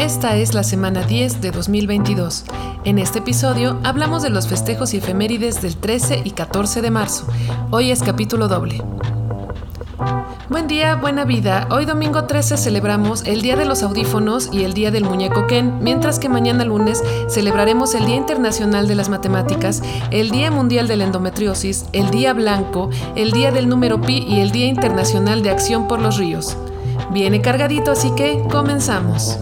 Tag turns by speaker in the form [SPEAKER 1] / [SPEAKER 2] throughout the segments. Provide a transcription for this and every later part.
[SPEAKER 1] Esta es la semana 10 de 2022. En este episodio hablamos de los festejos y efemérides del 13 y 14 de marzo. Hoy es capítulo doble. Buen día, buena vida. Hoy domingo 13 celebramos el Día de los Audífonos y el Día del Muñeco Ken, mientras que mañana lunes celebraremos el Día Internacional de las Matemáticas, el Día Mundial de la Endometriosis, el Día Blanco, el Día del Número Pi y el Día Internacional de Acción por los Ríos. Viene cargadito, así que comenzamos.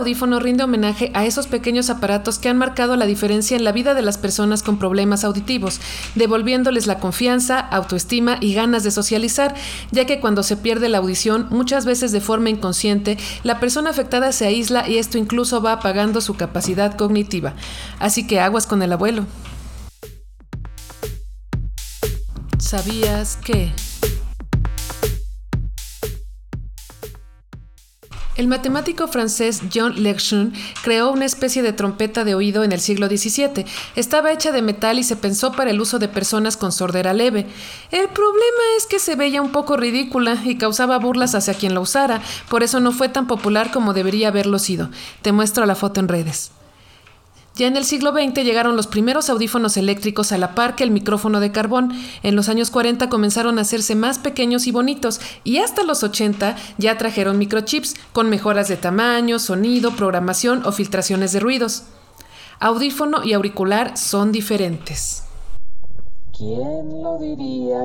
[SPEAKER 1] Audífono rinde homenaje a esos pequeños aparatos que han marcado la diferencia en la vida de las personas con problemas auditivos, devolviéndoles la confianza, autoestima y ganas de socializar, ya que cuando se pierde la audición, muchas veces de forma inconsciente, la persona afectada se aísla y esto incluso va apagando su capacidad cognitiva. Así que aguas con el abuelo. ¿Sabías que... El matemático francés John Lejeune creó una especie de trompeta de oído en el siglo XVII. Estaba hecha de metal y se pensó para el uso de personas con sordera leve. El problema es que se veía un poco ridícula y causaba burlas hacia quien la usara, por eso no fue tan popular como debería haberlo sido. Te muestro la foto en redes. Ya en el siglo XX llegaron los primeros audífonos eléctricos a la par que el micrófono de carbón. En los años 40 comenzaron a hacerse más pequeños y bonitos y hasta los 80 ya trajeron microchips con mejoras de tamaño, sonido, programación o filtraciones de ruidos. Audífono y auricular son diferentes.
[SPEAKER 2] ¿Quién lo diría?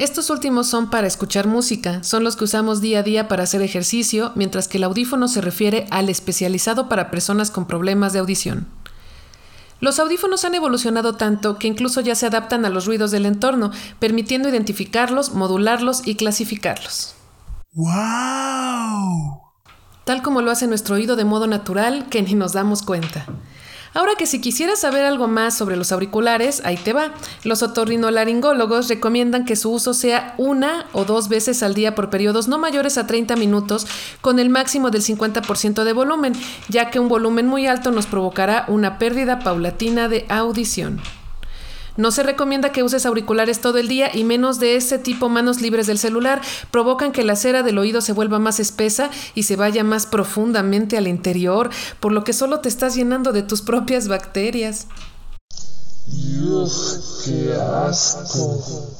[SPEAKER 1] Estos últimos son para escuchar música, son los que usamos día a día para hacer ejercicio, mientras que el audífono se refiere al especializado para personas con problemas de audición. Los audífonos han evolucionado tanto que incluso ya se adaptan a los ruidos del entorno, permitiendo identificarlos, modularlos y clasificarlos.
[SPEAKER 3] ¡Wow!
[SPEAKER 1] Tal como lo hace nuestro oído de modo natural que ni nos damos cuenta. Ahora que si quisieras saber algo más sobre los auriculares, ahí te va. Los otorrinolaringólogos recomiendan que su uso sea una o dos veces al día por periodos no mayores a 30 minutos con el máximo del 50% de volumen, ya que un volumen muy alto nos provocará una pérdida paulatina de audición. No se recomienda que uses auriculares todo el día y menos de ese tipo manos libres del celular. Provocan que la cera del oído se vuelva más espesa y se vaya más profundamente al interior, por lo que solo te estás llenando de tus propias bacterias.
[SPEAKER 2] Qué asco.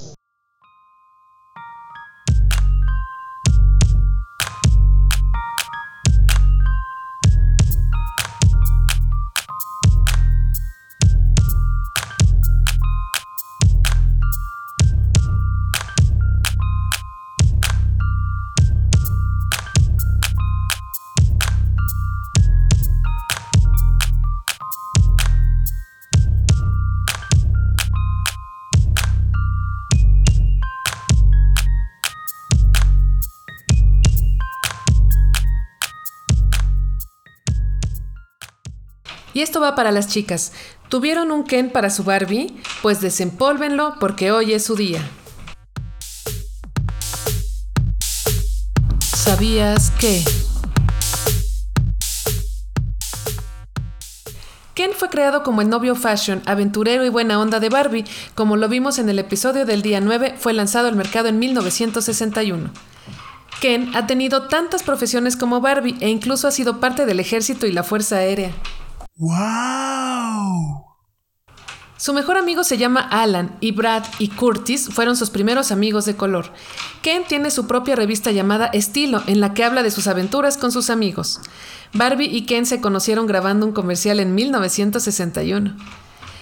[SPEAKER 1] Y esto va para las chicas. ¿Tuvieron un Ken para su Barbie? Pues desempólvenlo porque hoy es su día. ¿Sabías que? Ken fue creado como el novio fashion, aventurero y buena onda de Barbie. Como lo vimos en el episodio del día 9, fue lanzado al mercado en 1961. Ken ha tenido tantas profesiones como Barbie e incluso ha sido parte del ejército y la Fuerza Aérea.
[SPEAKER 3] ¡Wow!
[SPEAKER 1] Su mejor amigo se llama Alan y Brad y Curtis fueron sus primeros amigos de color. Ken tiene su propia revista llamada Estilo, en la que habla de sus aventuras con sus amigos. Barbie y Ken se conocieron grabando un comercial en 1961.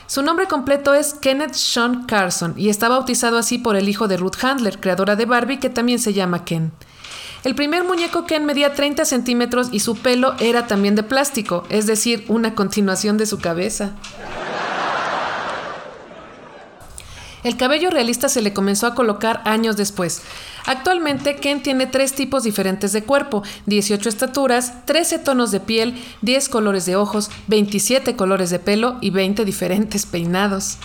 [SPEAKER 1] Su nombre completo es Kenneth Sean Carson y está bautizado así por el hijo de Ruth Handler, creadora de Barbie, que también se llama Ken. El primer muñeco Ken medía 30 centímetros y su pelo era también de plástico, es decir, una continuación de su cabeza. El cabello realista se le comenzó a colocar años después. Actualmente Ken tiene tres tipos diferentes de cuerpo, 18 estaturas, 13 tonos de piel, 10 colores de ojos, 27 colores de pelo y 20 diferentes peinados.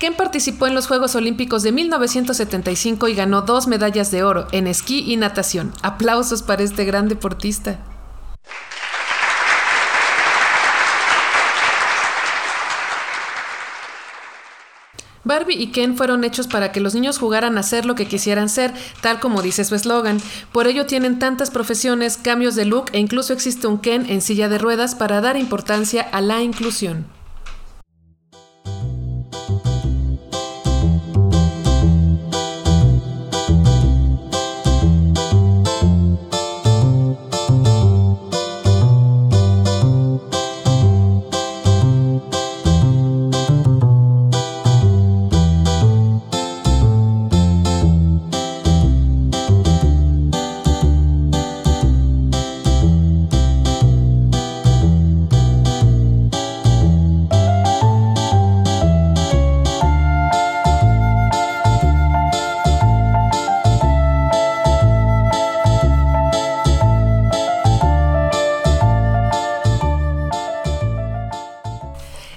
[SPEAKER 1] Ken participó en los Juegos Olímpicos de 1975 y ganó dos medallas de oro en esquí y natación. Aplausos para este gran deportista. Barbie y Ken fueron hechos para que los niños jugaran a ser lo que quisieran ser, tal como dice su eslogan. Por ello tienen tantas profesiones, cambios de look e incluso existe un Ken en silla de ruedas para dar importancia a la inclusión.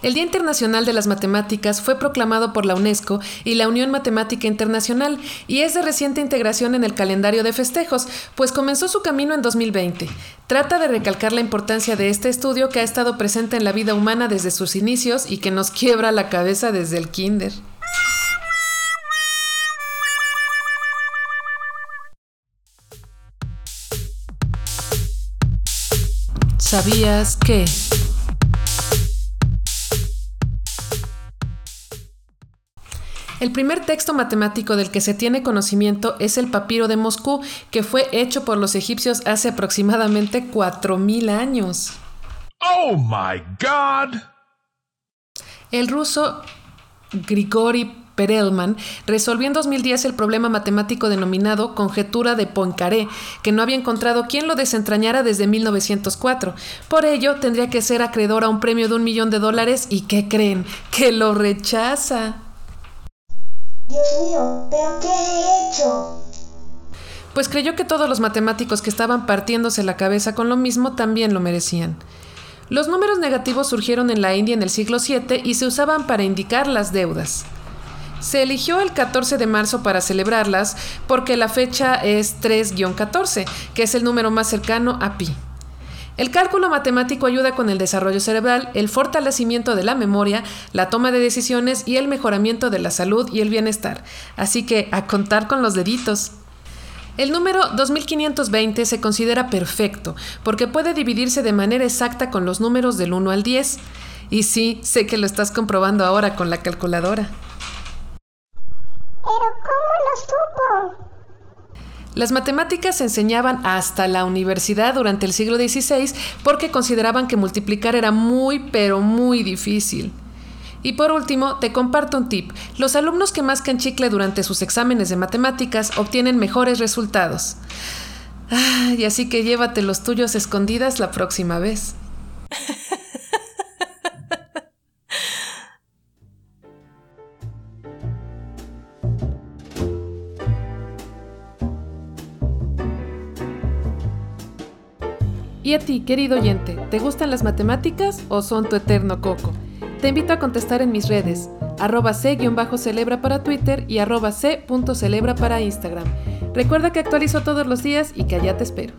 [SPEAKER 1] El Día Internacional de las Matemáticas fue proclamado por la UNESCO y la Unión Matemática Internacional y es de reciente integración en el calendario de festejos, pues comenzó su camino en 2020. Trata de recalcar la importancia de este estudio que ha estado presente en la vida humana desde sus inicios y que nos quiebra la cabeza desde el kinder. ¿Sabías que... El primer texto matemático del que se tiene conocimiento es el papiro de Moscú, que fue hecho por los egipcios hace aproximadamente 4.000 años.
[SPEAKER 3] ¡Oh, my God!
[SPEAKER 1] El ruso Grigori Perelman resolvió en 2010 el problema matemático denominado conjetura de Poincaré, que no había encontrado quien lo desentrañara desde 1904. Por ello, tendría que ser acreedor a un premio de un millón de dólares y ¿qué creen? Que lo rechaza.
[SPEAKER 4] Dios mío, ¿pero qué he hecho?
[SPEAKER 1] Pues creyó que todos los matemáticos que estaban partiéndose la cabeza con lo mismo también lo merecían. Los números negativos surgieron en la India en el siglo VII y se usaban para indicar las deudas. Se eligió el 14 de marzo para celebrarlas porque la fecha es 3-14, que es el número más cercano a pi. El cálculo matemático ayuda con el desarrollo cerebral, el fortalecimiento de la memoria, la toma de decisiones y el mejoramiento de la salud y el bienestar. Así que a contar con los deditos. El número 2520 se considera perfecto porque puede dividirse de manera exacta con los números del 1 al 10. Y sí, sé que lo estás comprobando ahora con la calculadora.
[SPEAKER 4] ¿Pero cómo lo supo?
[SPEAKER 1] Las matemáticas se enseñaban hasta la universidad durante el siglo XVI porque consideraban que multiplicar era muy, pero muy difícil. Y por último, te comparto un tip. Los alumnos que mascan chicle durante sus exámenes de matemáticas obtienen mejores resultados. y así que llévate los tuyos escondidas la próxima vez. Y a ti, querido oyente, ¿te gustan las matemáticas o son tu eterno coco? Te invito a contestar en mis redes, arroba c-celebra para Twitter y arroba c.celebra para Instagram. Recuerda que actualizo todos los días y que allá te espero.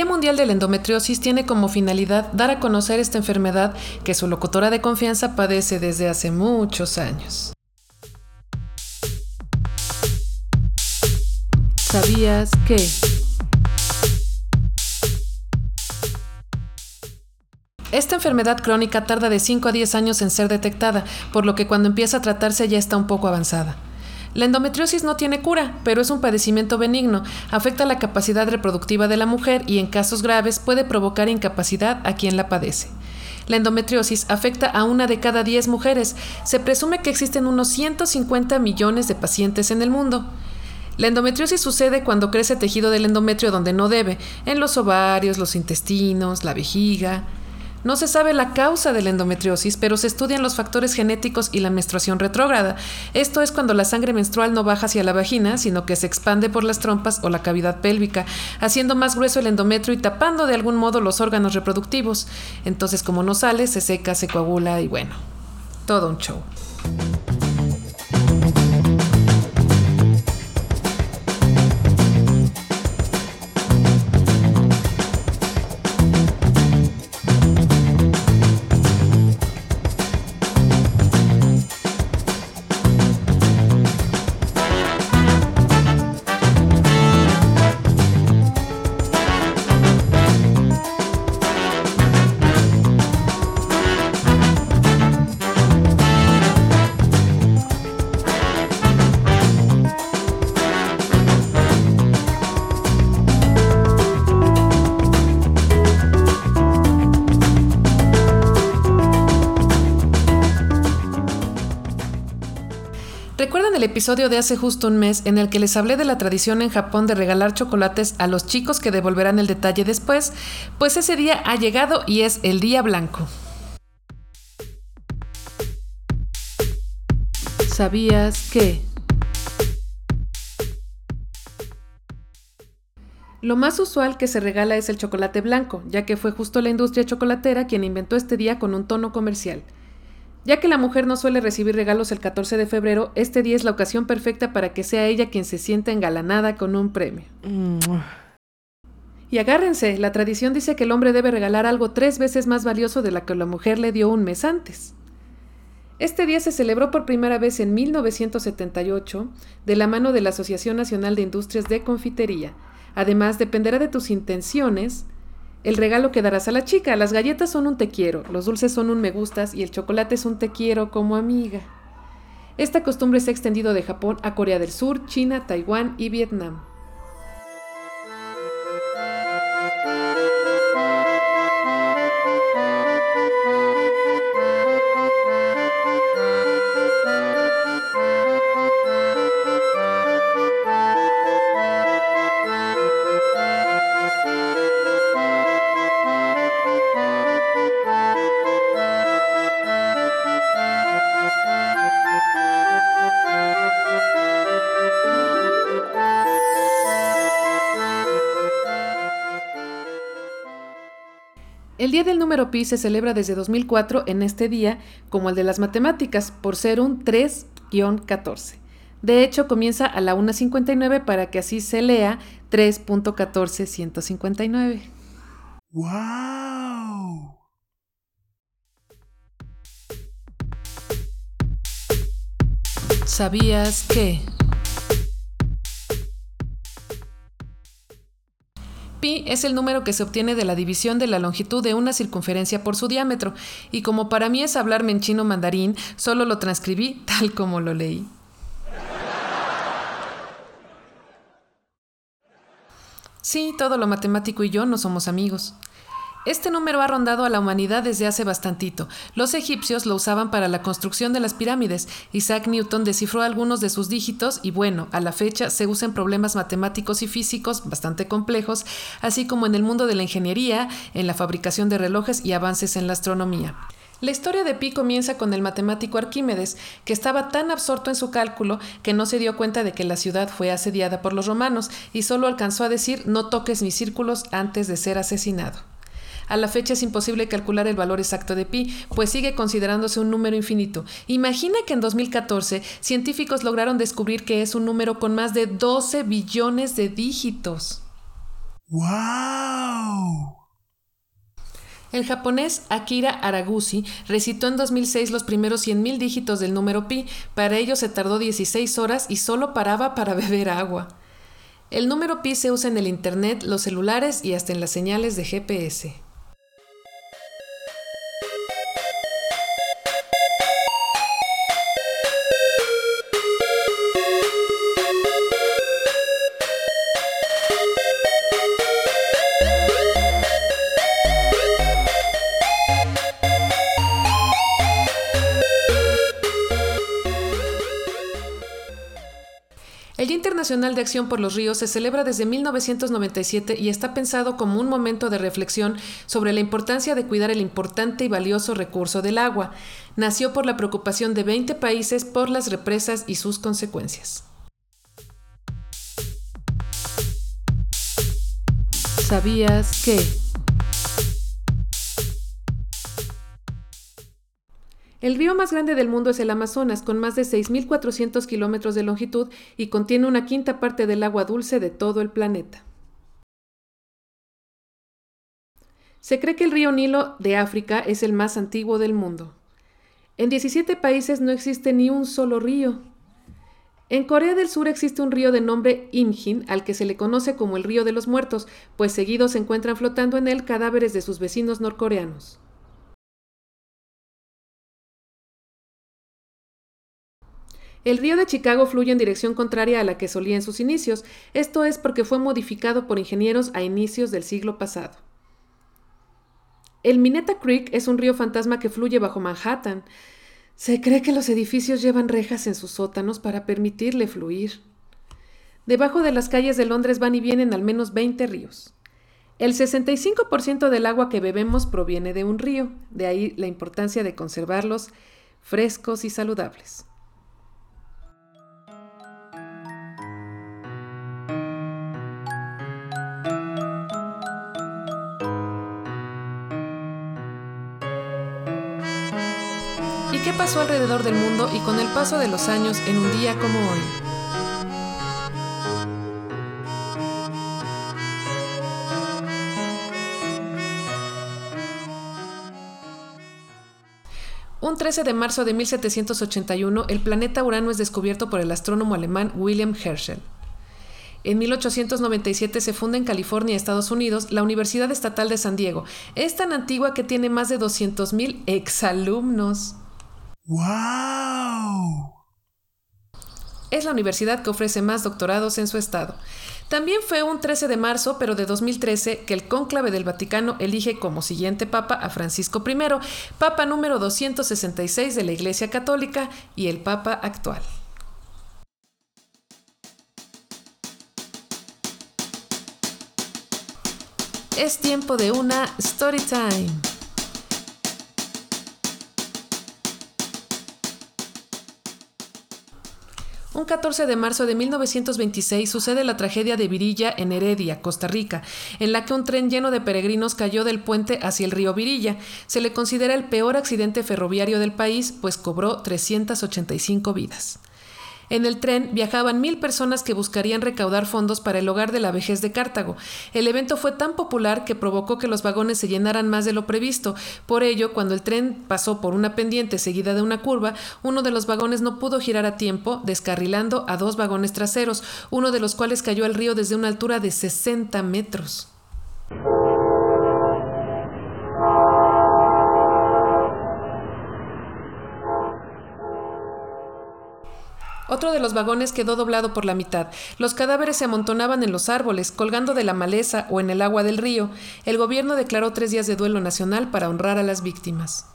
[SPEAKER 1] Día Mundial de la Endometriosis tiene como finalidad dar a conocer esta enfermedad que su locutora de confianza padece desde hace muchos años. ¿Sabías que? Esta enfermedad crónica tarda de 5 a 10 años en ser detectada, por lo que cuando empieza a tratarse ya está un poco avanzada. La endometriosis no tiene cura, pero es un padecimiento benigno, afecta la capacidad reproductiva de la mujer y en casos graves puede provocar incapacidad a quien la padece. La endometriosis afecta a una de cada 10 mujeres. Se presume que existen unos 150 millones de pacientes en el mundo. La endometriosis sucede cuando crece tejido del endometrio donde no debe, en los ovarios, los intestinos, la vejiga. No se sabe la causa de la endometriosis, pero se estudian los factores genéticos y la menstruación retrógrada. Esto es cuando la sangre menstrual no baja hacia la vagina, sino que se expande por las trompas o la cavidad pélvica, haciendo más grueso el endometrio y tapando de algún modo los órganos reproductivos. Entonces, como no sale, se seca, se coagula y bueno, todo un show. De hace justo un mes en el que les hablé de la tradición en Japón de regalar chocolates a los chicos que devolverán el detalle después? Pues ese día ha llegado y es el día blanco. ¿Sabías que? Lo más usual que se regala es el chocolate blanco, ya que fue justo la industria chocolatera quien inventó este día con un tono comercial. Ya que la mujer no suele recibir regalos el 14 de febrero, este día es la ocasión perfecta para que sea ella quien se sienta engalanada con un premio. Y agárrense, la tradición dice que el hombre debe regalar algo tres veces más valioso de la que la mujer le dio un mes antes. Este día se celebró por primera vez en 1978 de la mano de la Asociación Nacional de Industrias de Confitería. Además, dependerá de tus intenciones el regalo que darás a la chica. Las galletas son un te quiero, los dulces son un me gustas y el chocolate es un te quiero como amiga. Esta costumbre se ha extendido de Japón a Corea del Sur, China, Taiwán y Vietnam. El Día del Número Pi se celebra desde 2004 en este día como el de las matemáticas, por ser un 3-14. De hecho, comienza a la 1.59 para que así se lea 3.14159.
[SPEAKER 3] Wow.
[SPEAKER 1] ¿Sabías que? Pi es el número que se obtiene de la división de la longitud de una circunferencia por su diámetro, y como para mí es hablarme en chino mandarín, solo lo transcribí tal como lo leí. Sí, todo lo matemático y yo no somos amigos. Este número ha rondado a la humanidad desde hace bastantito. Los egipcios lo usaban para la construcción de las pirámides. Isaac Newton descifró algunos de sus dígitos y bueno, a la fecha se usa en problemas matemáticos y físicos bastante complejos, así como en el mundo de la ingeniería, en la fabricación de relojes y avances en la astronomía. La historia de Pi comienza con el matemático Arquímedes, que estaba tan absorto en su cálculo que no se dio cuenta de que la ciudad fue asediada por los romanos y solo alcanzó a decir no toques mis círculos antes de ser asesinado. A la fecha es imposible calcular el valor exacto de pi, pues sigue considerándose un número infinito. Imagina que en 2014 científicos lograron descubrir que es un número con más de 12 billones de dígitos.
[SPEAKER 5] ¡Wow!
[SPEAKER 1] El japonés Akira Araguchi recitó en 2006 los primeros 100.000 dígitos del número pi. Para ello se tardó 16 horas y solo paraba para beber agua. El número pi se usa en el Internet, los celulares y hasta en las señales de GPS. Internacional de Acción por los Ríos se celebra desde 1997 y está pensado como un momento de reflexión sobre la importancia de cuidar el importante y valioso recurso del agua. Nació por la preocupación de 20 países por las represas y sus consecuencias. ¿Sabías que? El río más grande del mundo es el Amazonas, con más de 6.400 kilómetros de longitud y contiene una quinta parte del agua dulce de todo el planeta. Se cree que el río Nilo de África es el más antiguo del mundo. En 17 países no existe ni un solo río. En Corea del Sur existe un río de nombre Imjin, al que se le conoce como el río de los muertos, pues seguido se encuentran flotando en él cadáveres de sus vecinos norcoreanos. El río de Chicago fluye en dirección contraria a la que solía en sus inicios, esto es porque fue modificado por ingenieros a inicios del siglo pasado. El Minetta Creek es un río fantasma que fluye bajo Manhattan. Se cree que los edificios llevan rejas en sus sótanos para permitirle fluir. Debajo de las calles de Londres van y vienen al menos 20 ríos. El 65% del agua que bebemos proviene de un río, de ahí la importancia de conservarlos frescos y saludables. Alrededor del mundo y con el paso de los años en un día como hoy? Un 13 de marzo de 1781, el planeta Urano es descubierto por el astrónomo alemán William Herschel. En 1897 se funda en California, Estados Unidos, la Universidad Estatal de San Diego. Es tan antigua que tiene más de 200.000 exalumnos. Es la universidad que ofrece más doctorados en su estado. También fue un 13 de marzo, pero de 2013, que el cónclave del Vaticano elige como siguiente papa a Francisco I, papa número 266 de la Iglesia Católica y el papa actual. Es tiempo de una story time. Un 14 de marzo de 1926 sucede la tragedia de Virilla en Heredia, Costa Rica, en la que un tren lleno de peregrinos cayó del puente hacia el río Virilla. Se le considera el peor accidente ferroviario del país, pues cobró 385 vidas. En el tren viajaban mil personas que buscarían recaudar fondos para el hogar de la vejez de Cartago. El evento fue tan popular que provocó que los vagones se llenaran más de lo previsto. Por ello, cuando el tren pasó por una pendiente seguida de una curva, uno de los vagones no pudo girar a tiempo, descarrilando a dos vagones traseros, uno de los cuales cayó al río desde una altura de 60 metros. Otro de los vagones quedó doblado por la mitad. Los cadáveres se amontonaban en los árboles, colgando de la maleza o en el agua del río. El gobierno declaró tres días de duelo nacional para honrar a las víctimas.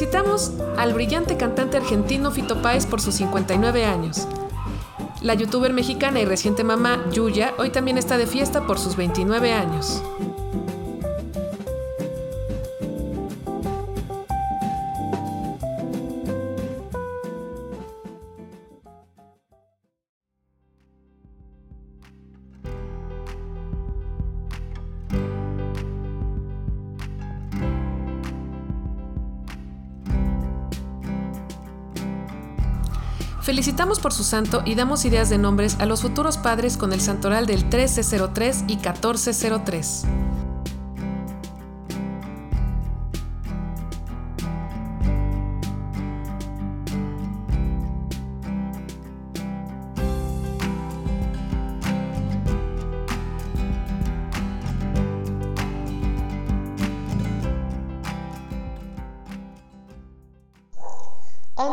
[SPEAKER 1] Felicitamos al brillante cantante argentino Fito Páez por sus 59 años. La youtuber mexicana y reciente mamá, Yuya, hoy también está de fiesta por sus 29 años. Felicitamos por su santo y damos ideas de nombres a los futuros padres con el santoral del 1303 y 1403.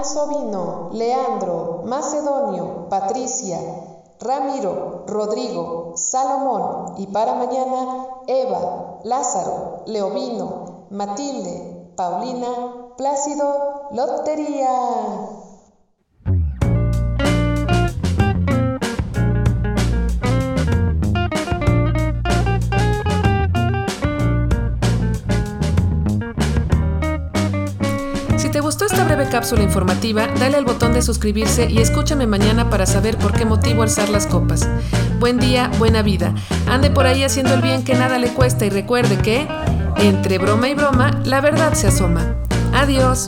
[SPEAKER 5] Ansovino, Leandro, Macedonio, Patricia, Ramiro, Rodrigo, Salomón y para mañana Eva, Lázaro, Leovino, Matilde, Paulina, Plácido, Lotería.
[SPEAKER 1] Esta breve cápsula informativa, dale al botón de suscribirse y escúchame mañana para saber por qué motivo alzar las copas. Buen día, buena vida. Ande por ahí haciendo el bien que nada le cuesta y recuerde que, entre broma y broma, la verdad se asoma. Adiós.